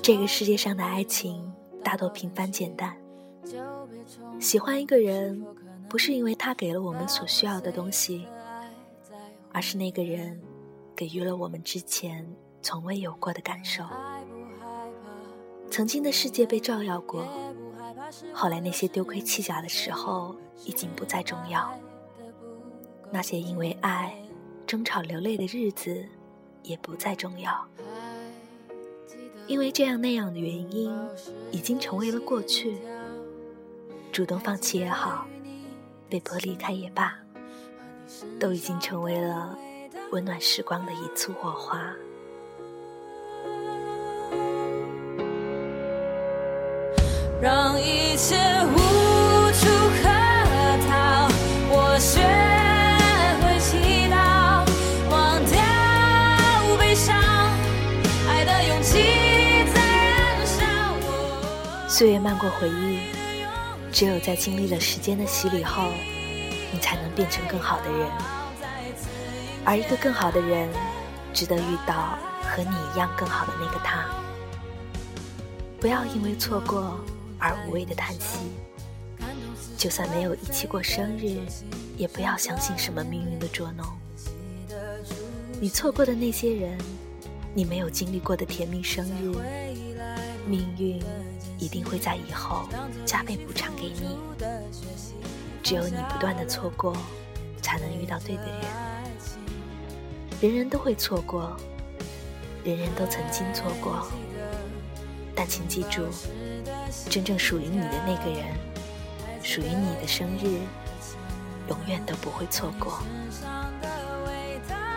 这个世界上的爱情大多平凡简单。喜欢一个人，不是因为他给了我们所需要的东西，而是那个人给予了我们之前从未有过的感受。曾经的世界被照耀过，后来那些丢盔弃甲的时候已经不再重要。那些因为爱争吵流泪的日子也不再重要。因为这样那样的原因，已经成为了过去。主动放弃也好，被迫离开也罢，都已经成为了温暖时光的一簇火花。让一切岁月漫过回忆，只有在经历了时间的洗礼后，你才能变成更好的人。而一个更好的人，值得遇到和你一样更好的那个他。不要因为错过。而无谓的叹息，就算没有一起过生日，也不要相信什么命运的捉弄。你错过的那些人，你没有经历过的甜蜜生日，命运一定会在以后加倍补偿给你。只有你不断的错过，才能遇到对的人。人人都会错过，人人都曾经错过，但请记住。真正属于你的那个人，属于你的生日，永远都不会错过。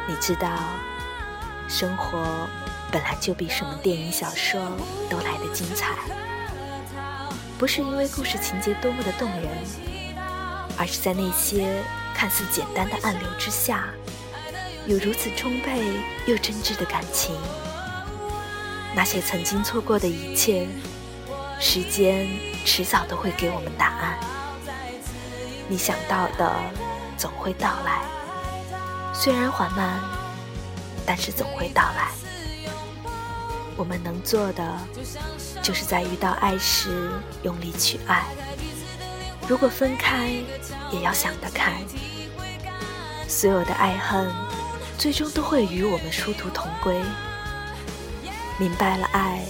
你知道，生活本来就比什么电影、小说都来得精彩，不是因为故事情节多么的动人，而是在那些看似简单的暗流之下，有如此充沛又真挚的感情。那些曾经错过的一切。时间迟早都会给我们答案。你想到的总会到来，虽然缓慢，但是总会到来。我们能做的，就是在遇到爱时用力去爱。如果分开，也要想得开。所有的爱恨，最终都会与我们殊途同归。明白了爱。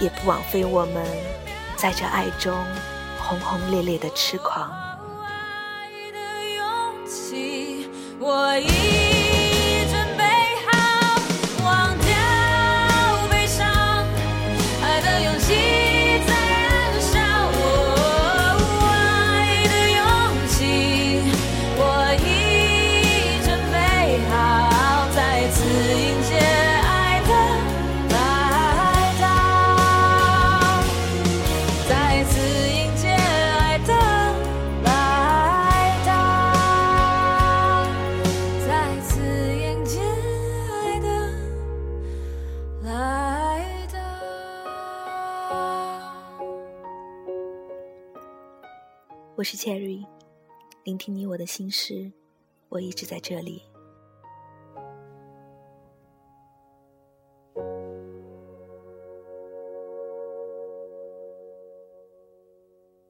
也不枉费我们在这爱中轰轰烈烈的痴狂。我再次迎爱的来到，再次迎接爱的来到。我是 Cherry，聆听你我的心事，我一直在这里。